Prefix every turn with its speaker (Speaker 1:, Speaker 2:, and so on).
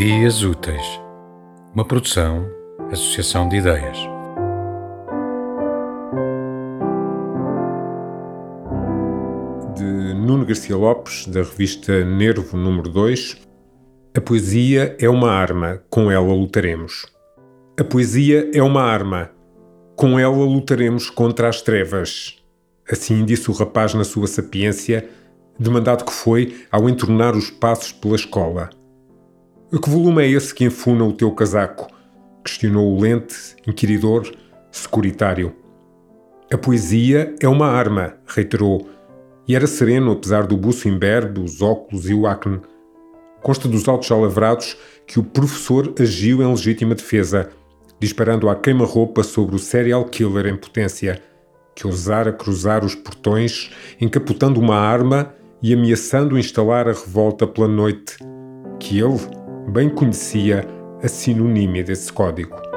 Speaker 1: Dias Úteis, uma produção, associação de ideias.
Speaker 2: De Nuno Garcia Lopes, da revista Nervo número 2. A poesia é uma arma, com ela lutaremos. A poesia é uma arma, com ela lutaremos contra as trevas. Assim disse o rapaz na sua sapiência, demandado que foi ao entornar os passos pela escola. Que volume é esse que enfuna o teu casaco? Questionou o lente, inquiridor, securitário. A poesia é uma arma, reiterou, e era sereno apesar do buço imberbe, os óculos e o acne. Consta dos autos alavrados que o professor agiu em legítima defesa, disparando à queima-roupa sobre o serial killer em potência, que ousara cruzar os portões, encapotando uma arma e ameaçando instalar a revolta pela noite, que ele, bem conhecia a sinonímia desse código.